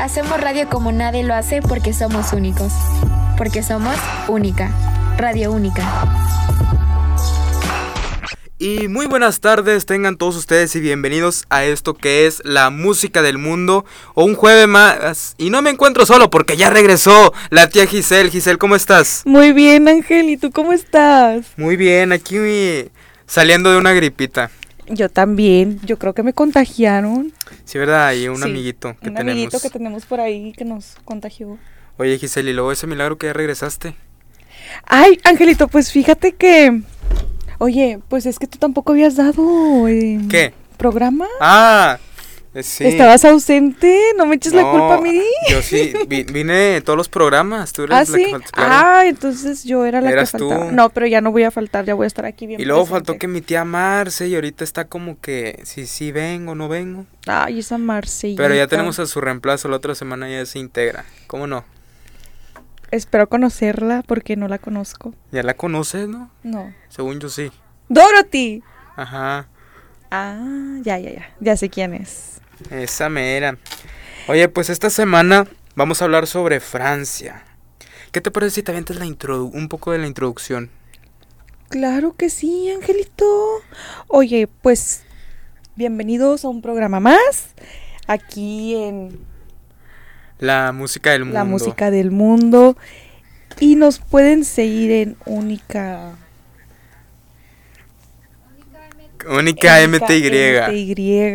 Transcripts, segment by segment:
Hacemos radio como nadie lo hace porque somos únicos. Porque somos única. Radio única. Y muy buenas tardes, tengan todos ustedes y bienvenidos a esto que es la música del mundo o un jueves más. Y no me encuentro solo porque ya regresó la tía Giselle. Giselle, ¿cómo estás? Muy bien, Ángel, ¿y tú cómo estás? Muy bien, aquí saliendo de una gripita. Yo también, yo creo que me contagiaron. Sí, ¿verdad? Y un amiguito que un tenemos. amiguito que tenemos por ahí que nos contagió. Oye, Giselle, y luego ese milagro que ya regresaste. Ay, Angelito, pues fíjate que Oye, pues es que tú tampoco habías dado. Eh, ¿Qué? ¿Programa? Ah, sí. ¿Estabas ausente? ¿No me eches la culpa a mí? Yo sí, vine en todos los programas. Tú eres ¿Ah, sí? Ah, entonces yo era la que faltaba. No, pero ya no voy a faltar, ya voy a estar aquí bien. Y luego faltó que mi tía Marce y ahorita está como que si sí, vengo o no vengo. Ay, esa Marce. Pero ya tenemos a su reemplazo, la otra semana ya se integra. ¿Cómo no? Espero conocerla porque no la conozco. ¿Ya la conoces, no? No. Según yo sí. Dorothy. Ajá. Ah, ya, ya, ya. Ya sé quién es. Esa mera. Oye, pues esta semana vamos a hablar sobre Francia. ¿Qué te parece si te avientas la un poco de la introducción? Claro que sí, Angelito. Oye, pues bienvenidos a un programa más aquí en la música del mundo. La música del mundo. Y nos pueden seguir en Única. Única MTY. MTY.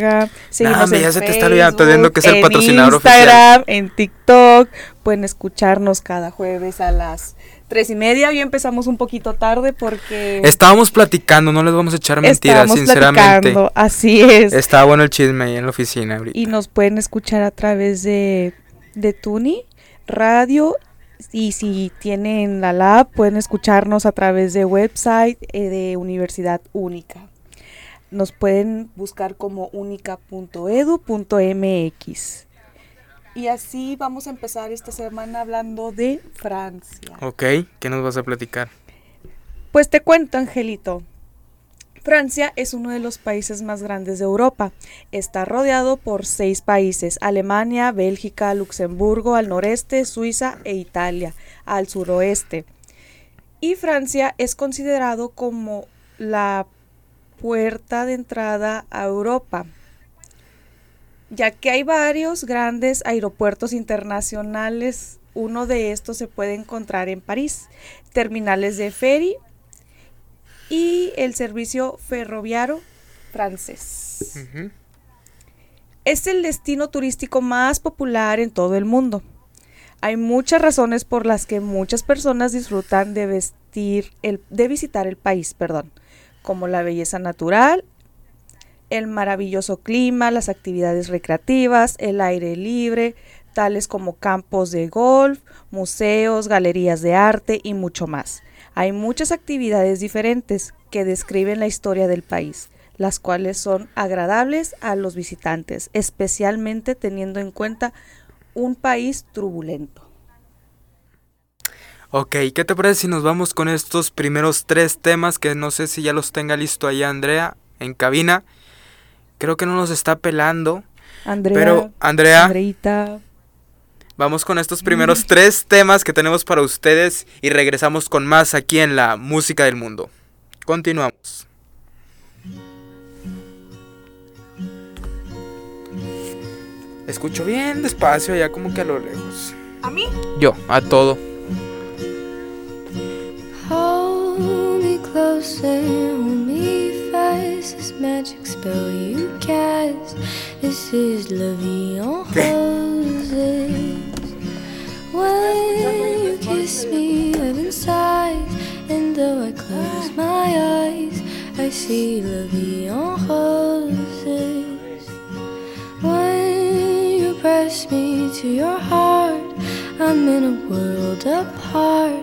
No, ya se te está olvidando, viendo que es el patrocinador Instagram, En TikTok. Pueden escucharnos cada jueves a las tres y media. Hoy empezamos un poquito tarde porque. Estábamos platicando, no les vamos a echar mentiras, sinceramente. así es. Estaba bueno el chisme ahí en la oficina ahorita. Y nos pueden escuchar a través de de Tuni Radio y si tienen la lab pueden escucharnos a través de website eh, de Universidad Única. Nos pueden buscar como única.edu.mx. Y así vamos a empezar esta semana hablando de Francia. Ok, ¿qué nos vas a platicar? Pues te cuento, Angelito. Francia es uno de los países más grandes de Europa. Está rodeado por seis países, Alemania, Bélgica, Luxemburgo al noreste, Suiza e Italia al suroeste. Y Francia es considerado como la puerta de entrada a Europa, ya que hay varios grandes aeropuertos internacionales. Uno de estos se puede encontrar en París, terminales de ferry y el servicio ferroviario francés. Es el destino turístico más popular en todo el mundo. Hay muchas razones por las que muchas personas disfrutan de, vestir el, de visitar el país, perdón, como la belleza natural, el maravilloso clima, las actividades recreativas, el aire libre, tales como campos de golf, museos, galerías de arte y mucho más. Hay muchas actividades diferentes que describen la historia del país, las cuales son agradables a los visitantes, especialmente teniendo en cuenta un país turbulento. Ok, ¿qué te parece si nos vamos con estos primeros tres temas que no sé si ya los tenga listo allá Andrea en cabina? Creo que no nos está pelando. Andrea, pero Andrea, Andreita, Vamos con estos primeros tres temas que tenemos para ustedes y regresamos con más aquí en la música del mundo. Continuamos. Escucho bien despacio, allá como que a lo lejos. ¿A mí? Yo, a todo. Closer, hold me fast. This magic spell you cast. This is la vie en roses. When you kiss me, heaven sighs, and though I close my eyes, I see la vie en roses. When you press me to your heart, I'm in a world apart,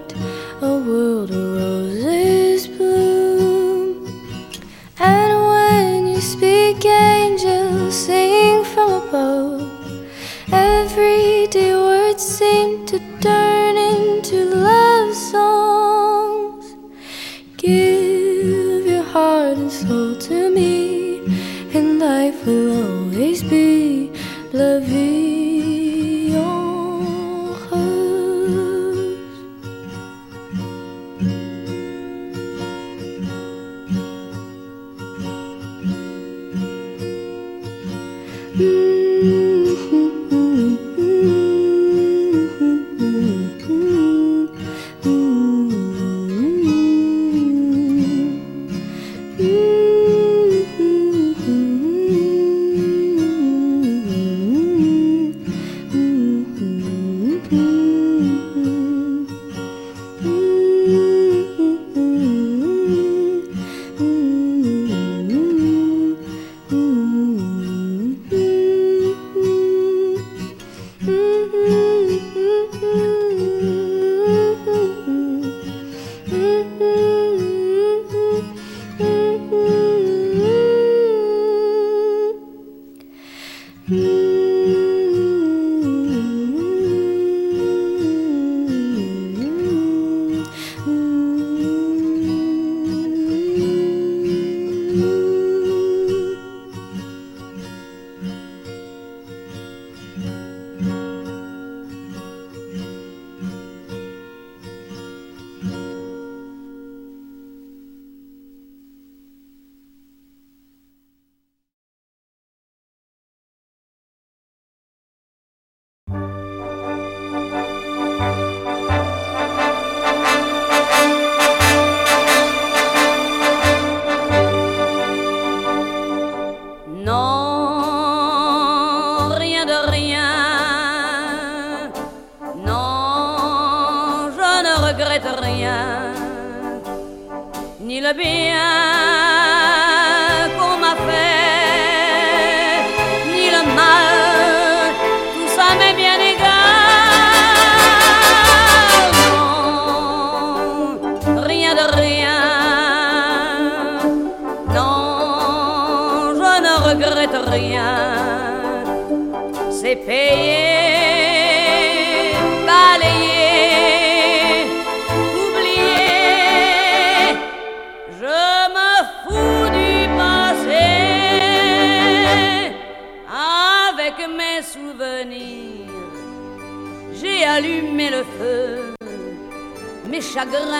sabia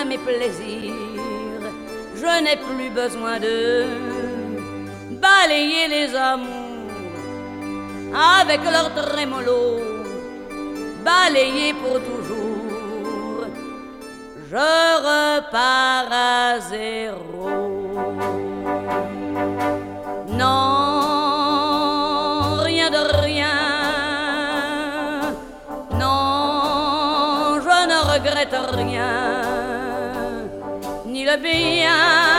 mes plaisirs, je n'ai plus besoin de balayer les amours avec leur trémolo, balayer pour toujours. Je repars à zéro. Non, rien de rien. Non, je ne regrette rien. il bien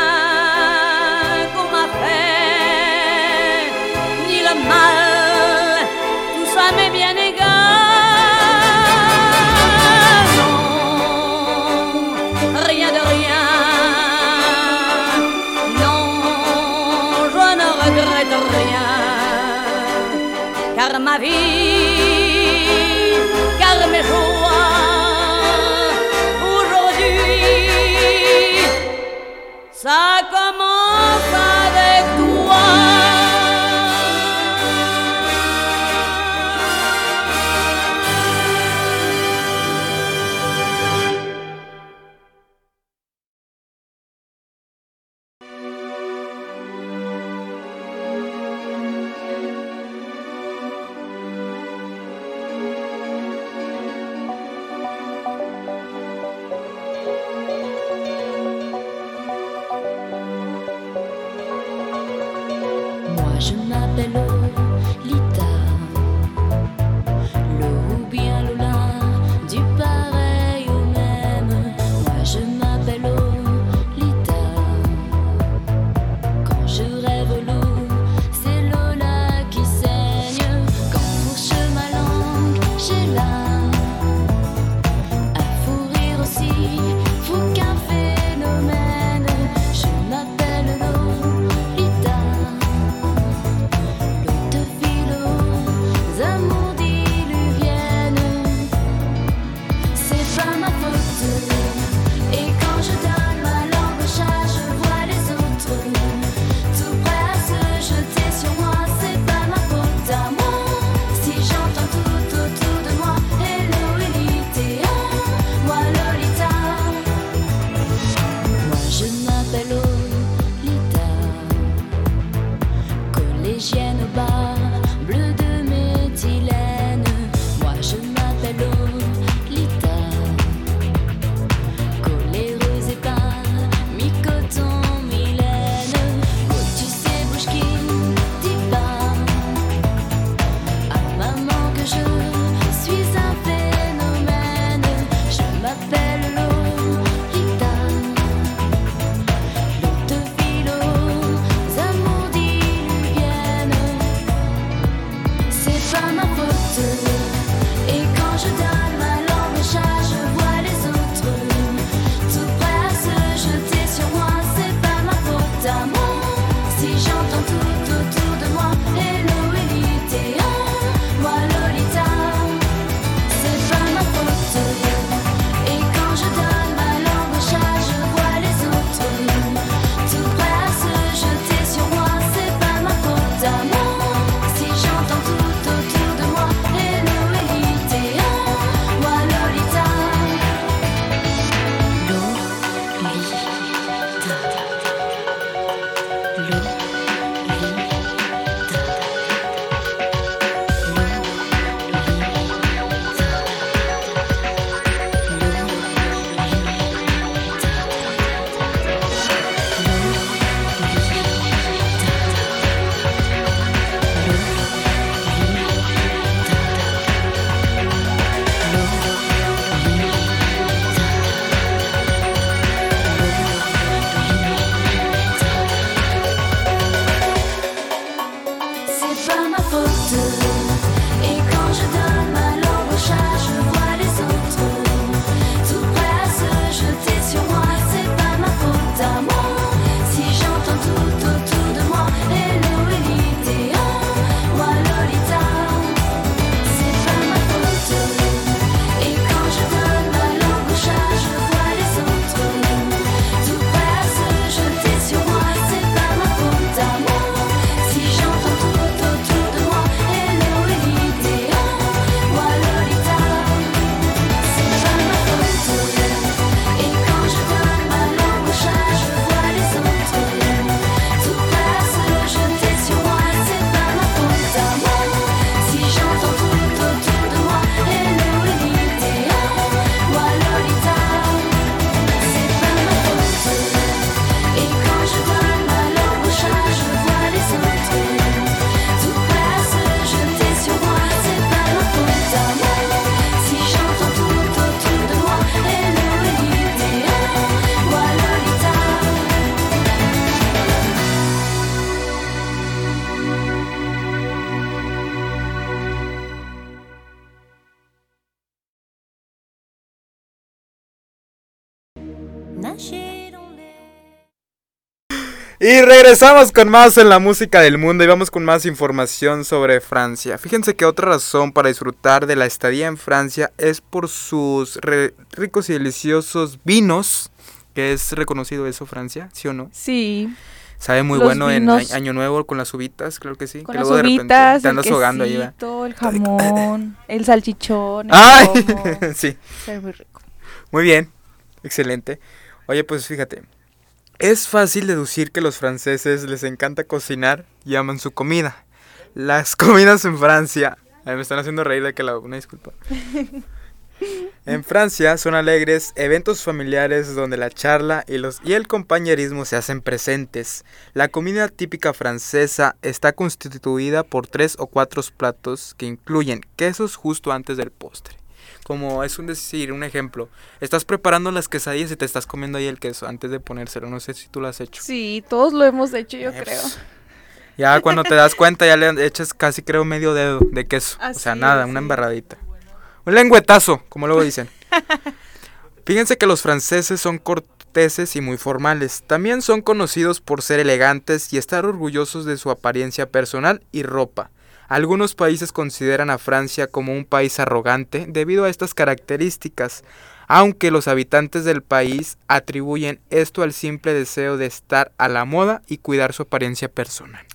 Y regresamos con más en la música del mundo y vamos con más información sobre Francia. Fíjense que otra razón para disfrutar de la estadía en Francia es por sus re- ricos y deliciosos vinos, que es reconocido eso Francia, ¿sí o no? Sí, Sabe muy Los bueno en Año Nuevo con las uvitas, claro que sí. con que las luego de repente uvitas, te el el jamón, el salchichón, el ¡Ay! sí. Sabe muy rico. Muy bien, excelente. Oye, pues fíjate, es fácil deducir que los franceses les encanta cocinar y aman su comida. Las comidas en Francia, ay, me están haciendo reír de que la una disculpa. En Francia son alegres eventos familiares donde la charla y, los, y el compañerismo se hacen presentes. La comida típica francesa está constituida por tres o cuatro platos que incluyen quesos justo antes del postre. Como es un decir, un ejemplo. Estás preparando las quesadillas y te estás comiendo ahí el queso antes de ponérselo. No sé si tú lo has hecho. Sí, todos lo hemos hecho, yo Eh, creo. pues, Ya cuando te das cuenta ya le echas casi creo medio dedo de queso. o sea, nada, es, una embarradita. Un lengüetazo, como luego dicen. Fíjense que los franceses son corteses y muy formales. También son conocidos por ser elegantes y estar orgullosos de su apariencia personal y ropa. Algunos países consideran a Francia como un país arrogante debido a estas características, aunque los habitantes del país atribuyen esto al simple deseo de estar a la moda y cuidar su apariencia personal.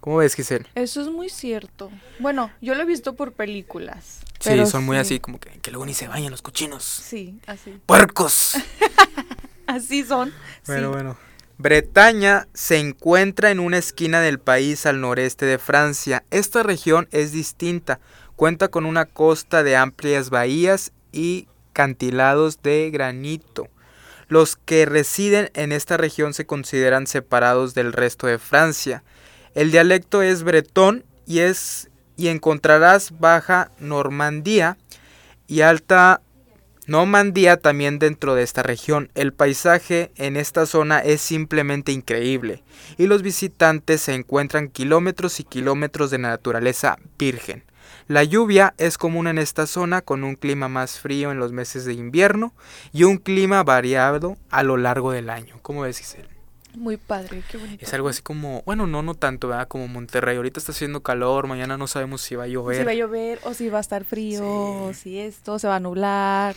¿Cómo ves, Giselle? Eso es muy cierto. Bueno, yo lo he visto por películas. Sí, son muy sí. así como que, que luego ni se bañan los cochinos. Sí, así. ¡Puercos! Así son. Bueno, sí. bueno. Bretaña se encuentra en una esquina del país al noreste de Francia. Esta región es distinta. Cuenta con una costa de amplias bahías y cantilados de granito. Los que residen en esta región se consideran separados del resto de Francia. El dialecto es bretón y es y encontrarás baja Normandía y alta Normandía también dentro de esta región. El paisaje en esta zona es simplemente increíble y los visitantes se encuentran kilómetros y kilómetros de naturaleza virgen. La lluvia es común en esta zona con un clima más frío en los meses de invierno y un clima variado a lo largo del año. ¿Cómo ves, Giselle? Muy padre, qué bonito. Es algo así como, bueno, no, no tanto, ¿verdad? Como Monterrey. Ahorita está haciendo calor, mañana no sabemos si va a llover. Si va a llover o si va a estar frío o si esto se va a nublar.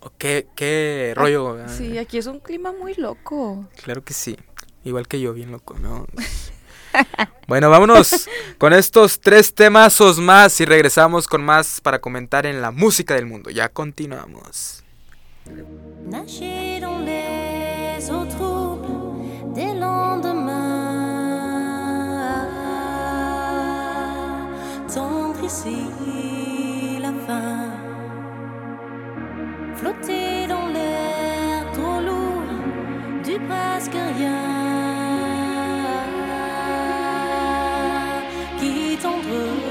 o qué, qué rollo. ¿verdad? Sí, aquí es un clima muy loco. Claro que sí. Igual que yo, bien loco, ¿no? bueno, vámonos con estos tres temazos más y regresamos con más para comentar en la música del mundo. Ya continuamos. Dans les des lendemains. Tendre ici la fin. Flotter dans l'air trop lourd du presque rien. Qui tendre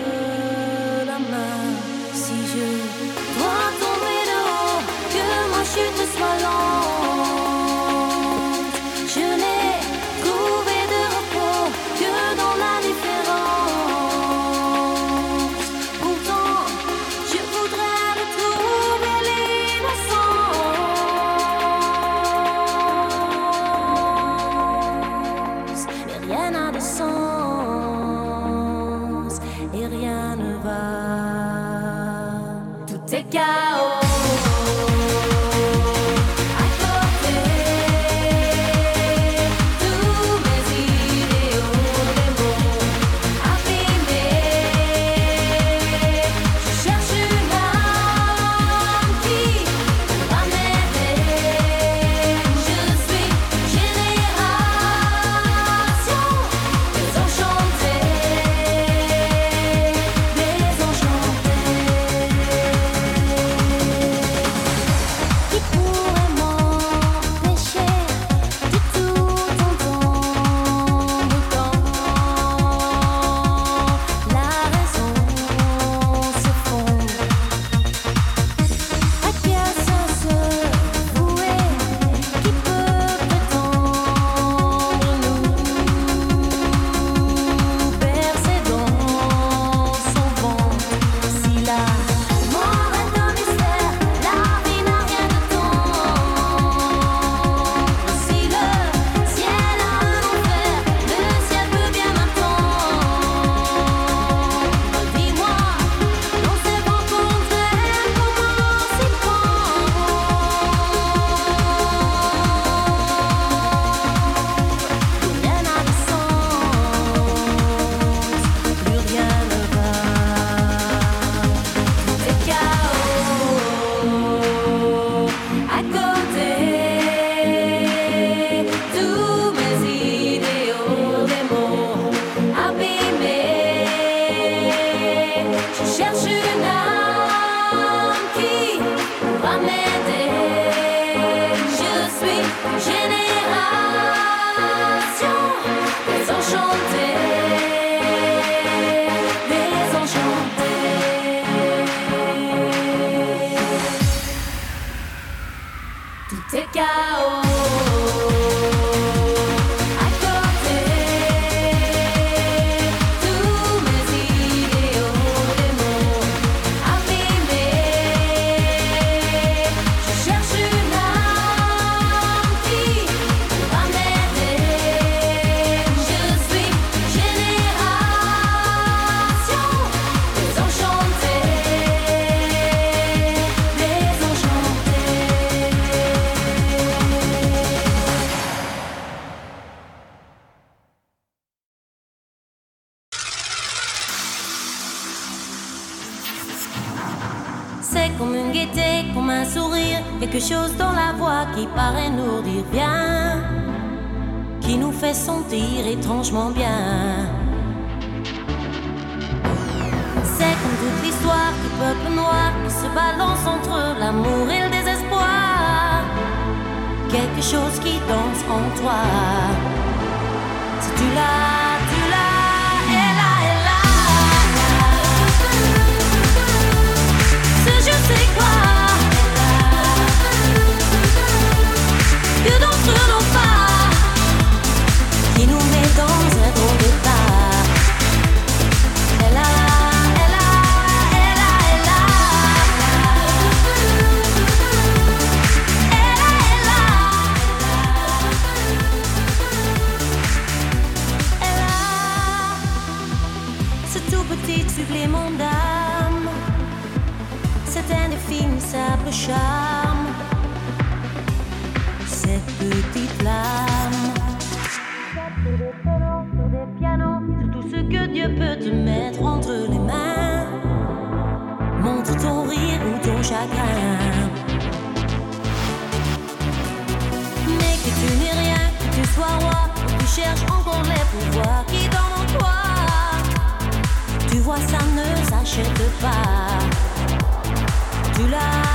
quelque chose qui danse en toi. Si tu l'as Mais que tu n'es rien, que tu sois roi, tu cherches encore les pouvoirs qui dans toi. Tu vois, ça ne s'achète pas. Tu l'as.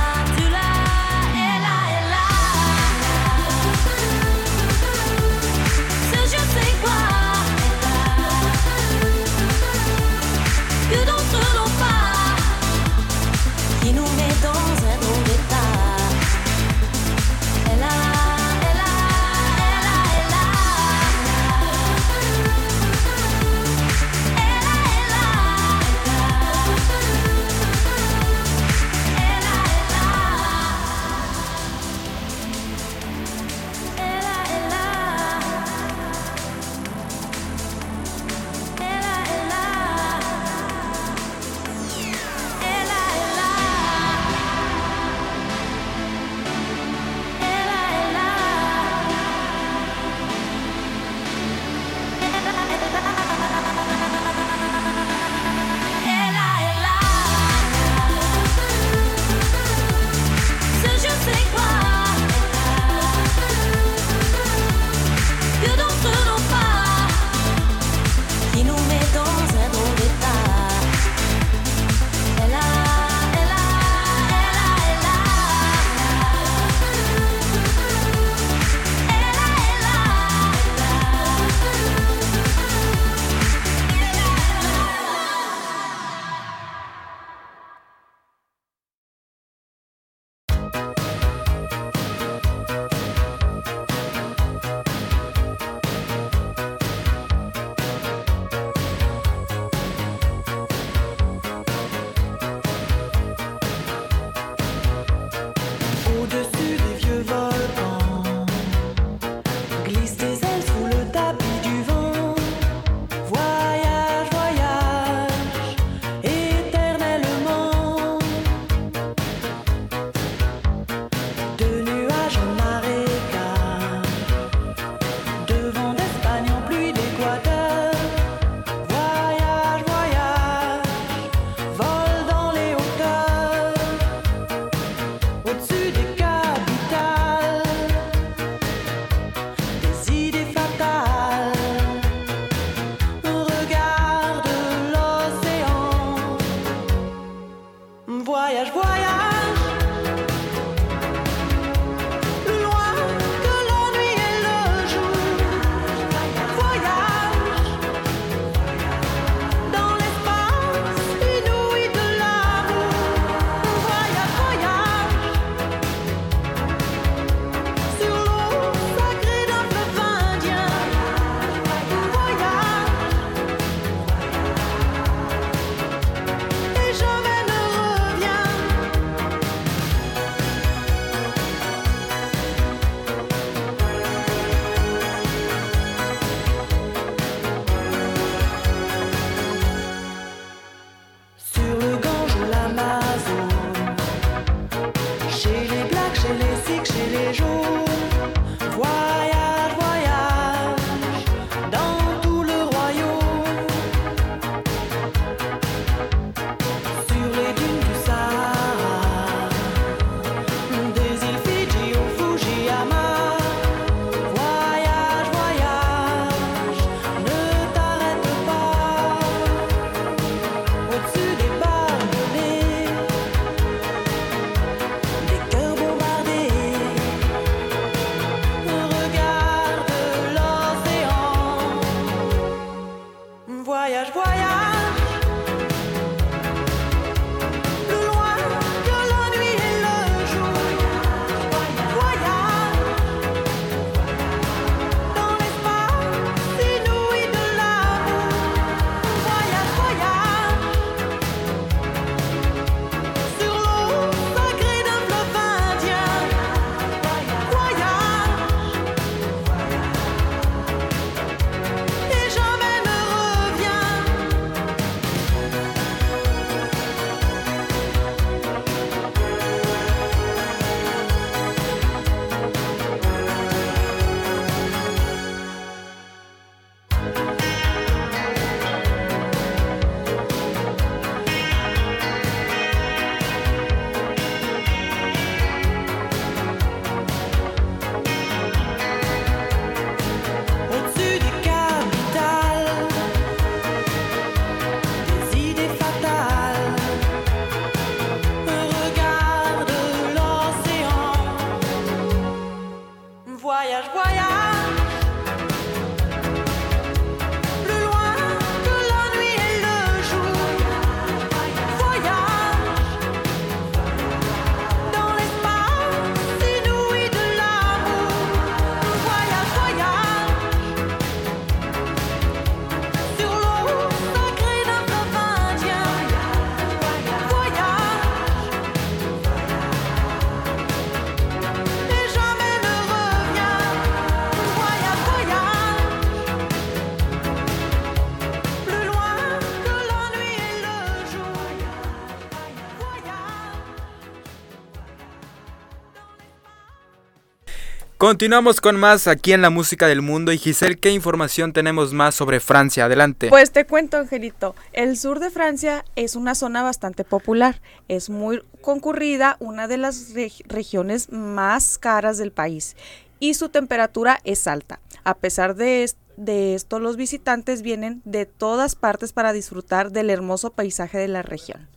Continuamos con más aquí en la música del mundo y Giselle, ¿qué información tenemos más sobre Francia? Adelante. Pues te cuento, Angelito, el sur de Francia es una zona bastante popular, es muy concurrida, una de las reg- regiones más caras del país y su temperatura es alta. A pesar de, de esto, los visitantes vienen de todas partes para disfrutar del hermoso paisaje de la región.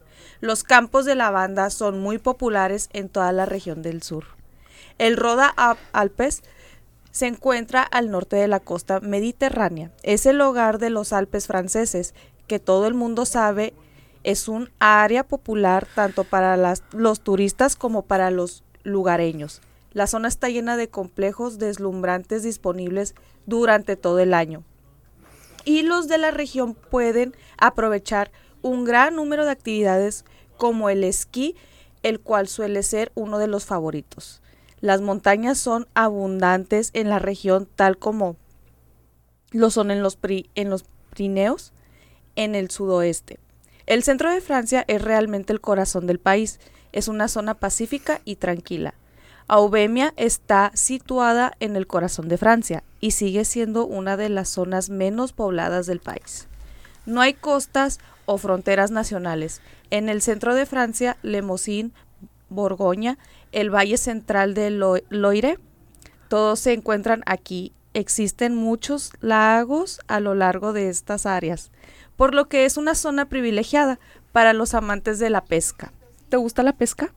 Los campos de lavanda son muy populares en toda la región del sur. El Roda Alpes se encuentra al norte de la costa mediterránea. Es el hogar de los Alpes franceses, que todo el mundo sabe es un área popular tanto para los turistas como para los lugareños. La zona está llena de complejos deslumbrantes disponibles durante todo el año. Y los de la región pueden aprovechar un gran número de actividades como el esquí, el cual suele ser uno de los favoritos. Las montañas son abundantes en la región, tal como lo son en los, en los Pirineos, en el sudoeste. El centro de Francia es realmente el corazón del país. Es una zona pacífica y tranquila. Aubemia está situada en el corazón de Francia y sigue siendo una de las zonas menos pobladas del país. No hay costas o fronteras nacionales. En el centro de Francia, Lemosín, Borgoña, el valle central de Lo- Loire, todos se encuentran aquí. Existen muchos lagos a lo largo de estas áreas, por lo que es una zona privilegiada para los amantes de la pesca. ¿Te gusta la pesca?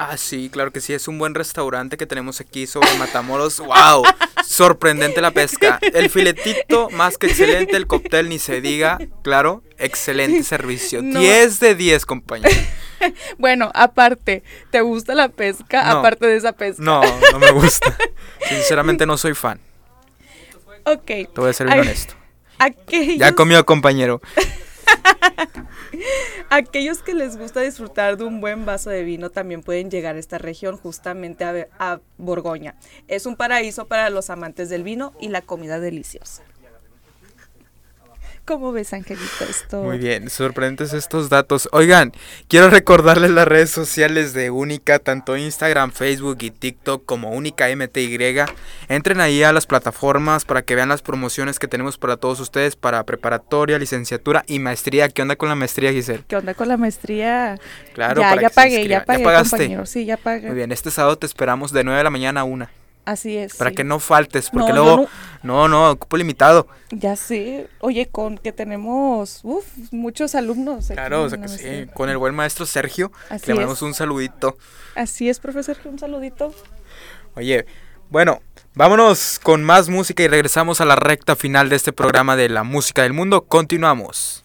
Ah, sí, claro que sí, es un buen restaurante que tenemos aquí sobre Matamoros. ¡Wow! Sorprendente la pesca. El filetito, más que excelente, el cóctel ni se diga. Claro, excelente servicio. No. 10 de 10, compañero. Bueno, aparte, ¿te gusta la pesca? No. Aparte de esa pesca. No, no me gusta. Sinceramente no soy fan. Ok. Te voy a ser bien honesto. Aquellos, Ya comió, compañero. aquellos que les gusta disfrutar de un buen vaso de vino también pueden llegar a esta región, justamente a, a Borgoña. Es un paraíso para los amantes del vino y la comida deliciosa. ¿Cómo ves, Angelito, esto? Muy bien, sorprendentes estos datos. Oigan, quiero recordarles las redes sociales de Única, tanto Instagram, Facebook y TikTok como Única MTY. Entren ahí a las plataformas para que vean las promociones que tenemos para todos ustedes para preparatoria, licenciatura y maestría. ¿Qué onda con la maestría, Giselle? ¿Qué onda con la maestría? Claro, ya, para ya que pagué, ya pagué, pagaste? compañero. Sí, ya pagué. Muy bien, este sábado te esperamos de 9 de la mañana a 1. Así es. Para sí. que no faltes, porque No, luego... No, no, ocupo limitado. Ya sé. Oye, con que tenemos uf, muchos alumnos. Claro, o sea que sí, con el buen maestro Sergio, Así le mandamos es. un saludito. Así es, profesor. Un saludito. Oye, bueno, vámonos con más música y regresamos a la recta final de este programa de la música del mundo. Continuamos.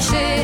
Clichés.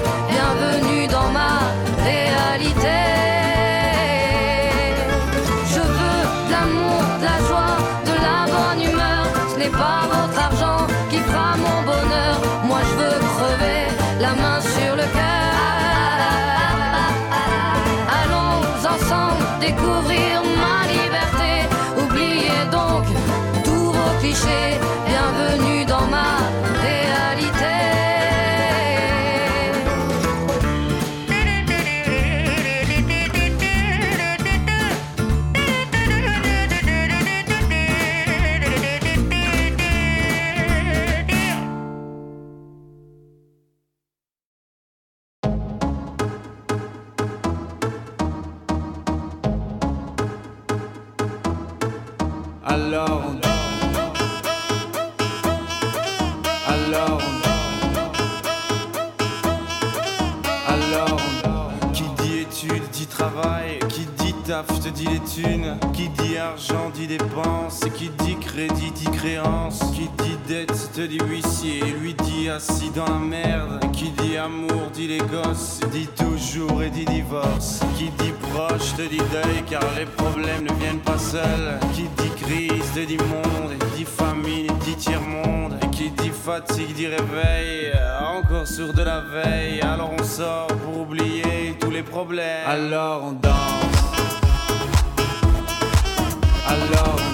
Les problèmes ne viennent pas seuls. Qui dit crise dit monde dit famine dit tiers-monde Et qui dit fatigue dit réveil Encore sur de la veille. Alors on sort pour oublier tous les problèmes. Alors on danse. Alors on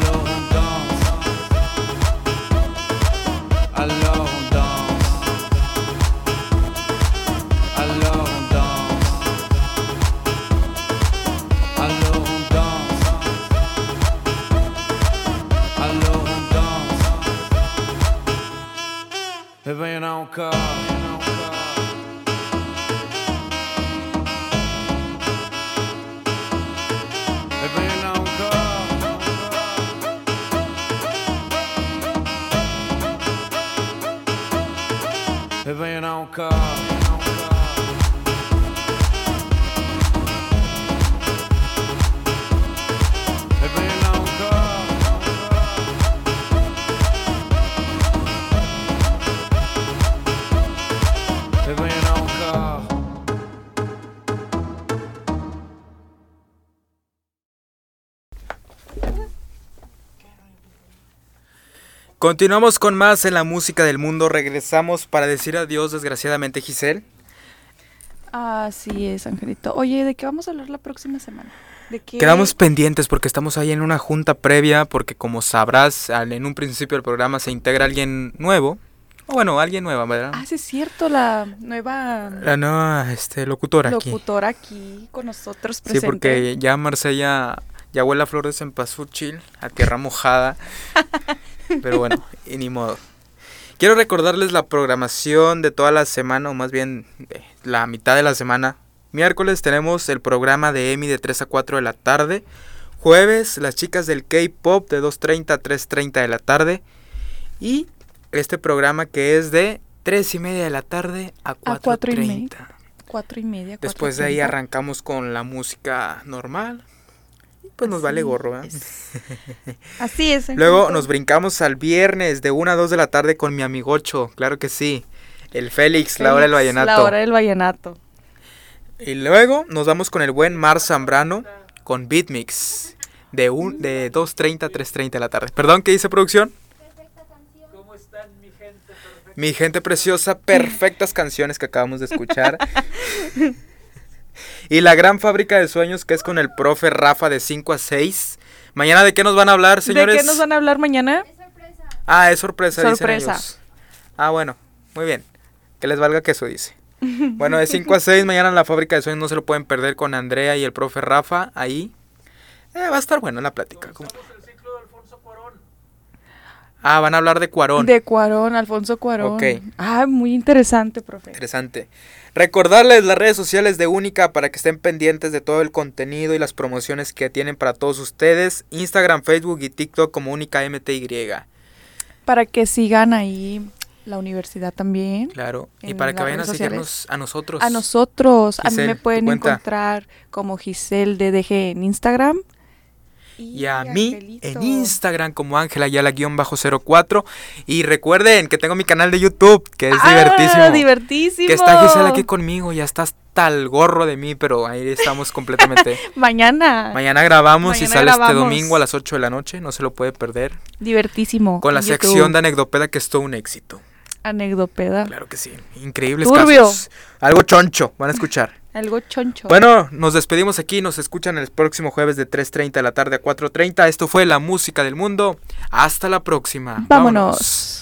follow Continuamos con más en la música del mundo. Regresamos para decir adiós, desgraciadamente, Giselle. Así es, Angelito. Oye, ¿de qué vamos a hablar la próxima semana? ¿De qué? Quedamos pendientes porque estamos ahí en una junta previa, porque como sabrás, en un principio del programa se integra alguien nuevo. O bueno, alguien nueva, ¿verdad? Ah, sí es cierto, la nueva La nueva este, locutora aquí. locutora aquí con nosotros Sí, presente. porque ya Marsella ya huele a flores en cempasúchil, a tierra mojada. Pero bueno, y ni modo. Quiero recordarles la programación de toda la semana, o más bien de la mitad de la semana. Miércoles tenemos el programa de Emi de 3 a 4 de la tarde. Jueves, las chicas del K-Pop de 2.30 a 3.30 de la tarde. Y este programa que es de 3 y media de la tarde a A cuatro y media. 4.30. Cuatro y media. Después de ahí 4:30. arrancamos con la música normal. Pues nos vale gorro, ¿verdad? Así es. Luego nos brincamos al viernes de 1 a 2 de la tarde con mi amigocho, claro que sí. El Félix, la hora del Félix, vallenato. La hora del vallenato. Y luego nos vamos con el buen Mar Zambrano con Beatmix de, un, de 2.30 a 3.30 de la tarde. Perdón, ¿qué dice producción? Mi gente preciosa, perfectas canciones que acabamos de escuchar. y la gran fábrica de sueños que es con el profe Rafa de 5 a 6. Mañana de qué nos van a hablar, señores? ¿De qué nos van a hablar mañana? Ah, es sorpresa, dicen Sorpresa. ellos. Ah, bueno, muy bien. Que les valga que eso dice. Bueno, de 5 a 6, mañana en la fábrica de sueños no se lo pueden perder con Andrea y el profe Rafa ahí. Eh, va a estar bueno la plática. ¿cómo? Ah, van a hablar de Cuarón. De Cuarón, Alfonso Cuarón. Ok. Ah, muy interesante, profe. Interesante. Recordarles las redes sociales de Única para que estén pendientes de todo el contenido y las promociones que tienen para todos ustedes. Instagram, Facebook y TikTok como Única MTY. Para que sigan ahí la universidad también. Claro. Y para que vayan a sociales. seguirnos a nosotros. A nosotros. a mí me pueden encontrar como Giselle DDG en Instagram. Y a mí Angelito. en Instagram como Ángela Ayala-04. Y recuerden que tengo mi canal de YouTube, que es Ah, divertísimo. divertísimo. Que está Gisela aquí conmigo, ya está hasta el gorro de mí, pero ahí estamos completamente. Mañana. Mañana grabamos y Mañana sale este domingo a las 8 de la noche, no se lo puede perder. Divertísimo. Con la YouTube. sección de Anecdopeda que es todo un éxito. Anecdopeda. Claro que sí, increíbles Turbio. casos. Algo choncho, van a escuchar. Algo choncho. Bueno, nos despedimos aquí, nos escuchan el próximo jueves de 3.30 de la tarde a 4.30. Esto fue La Música del Mundo. Hasta la próxima. Vámonos.